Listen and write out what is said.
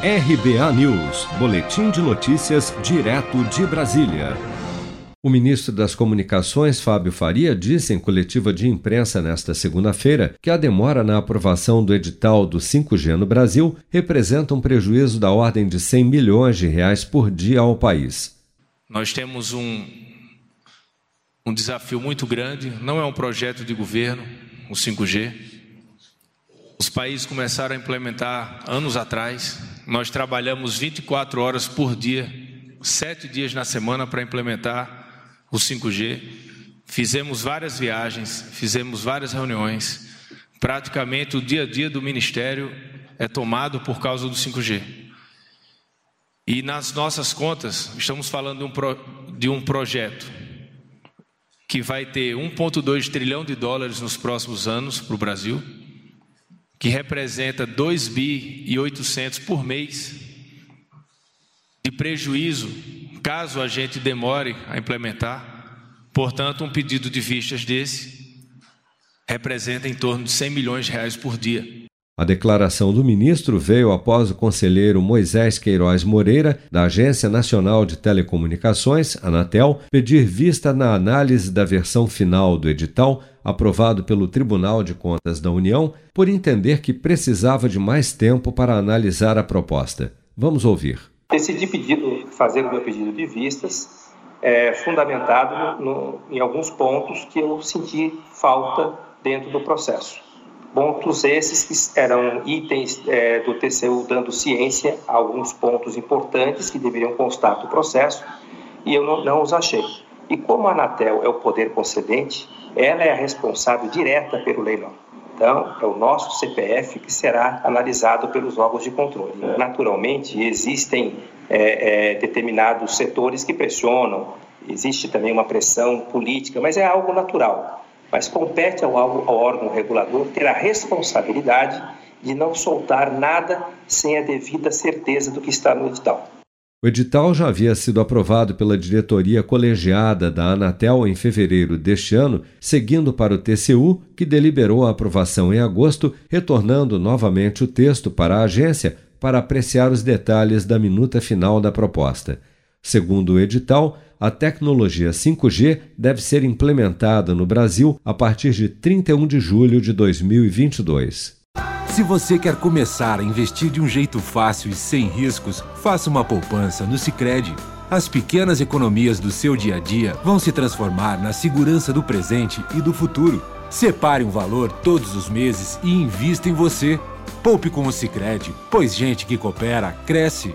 RBA News, Boletim de Notícias, direto de Brasília. O ministro das Comunicações, Fábio Faria, disse em coletiva de imprensa nesta segunda-feira que a demora na aprovação do edital do 5G no Brasil representa um prejuízo da ordem de 100 milhões de reais por dia ao país. Nós temos um, um desafio muito grande, não é um projeto de governo, o 5G. Os países começaram a implementar anos atrás, nós trabalhamos 24 horas por dia, sete dias na semana para implementar o 5G. Fizemos várias viagens, fizemos várias reuniões. Praticamente o dia a dia do Ministério é tomado por causa do 5G. E nas nossas contas, estamos falando de um, pro, de um projeto que vai ter 1,2 trilhão de dólares nos próximos anos para o Brasil que representa 2 bi e 800 por mês de prejuízo, caso a gente demore a implementar. Portanto, um pedido de vistas desse representa em torno de 100 milhões de reais por dia. A declaração do ministro veio após o conselheiro Moisés Queiroz Moreira, da Agência Nacional de Telecomunicações, Anatel, pedir vista na análise da versão final do edital aprovado pelo Tribunal de Contas da União, por entender que precisava de mais tempo para analisar a proposta. Vamos ouvir. Decidi pedido, fazer o meu pedido de vistas, é, fundamentado no, no, em alguns pontos que eu senti falta dentro do processo. Pontos esses que eram itens é, do TCU dando ciência a alguns pontos importantes que deveriam constar do processo e eu não, não os achei. E como a Anatel é o poder concedente, ela é a responsável direta pelo leilão. Então, é o nosso CPF que será analisado pelos órgãos de controle. Naturalmente, existem é, é, determinados setores que pressionam, existe também uma pressão política, mas é algo natural mas compete ao, ao órgão regulador ter a responsabilidade de não soltar nada sem a devida certeza do que está no edital. O edital já havia sido aprovado pela diretoria colegiada da Anatel em fevereiro deste ano, seguindo para o TCU, que deliberou a aprovação em agosto, retornando novamente o texto para a agência para apreciar os detalhes da minuta final da proposta. Segundo o edital, a tecnologia 5G deve ser implementada no Brasil a partir de 31 de julho de 2022. Se você quer começar a investir de um jeito fácil e sem riscos, faça uma poupança no Sicredi. As pequenas economias do seu dia a dia vão se transformar na segurança do presente e do futuro. Separe um valor todos os meses e invista em você. Poupe com o Sicredi, pois gente que coopera cresce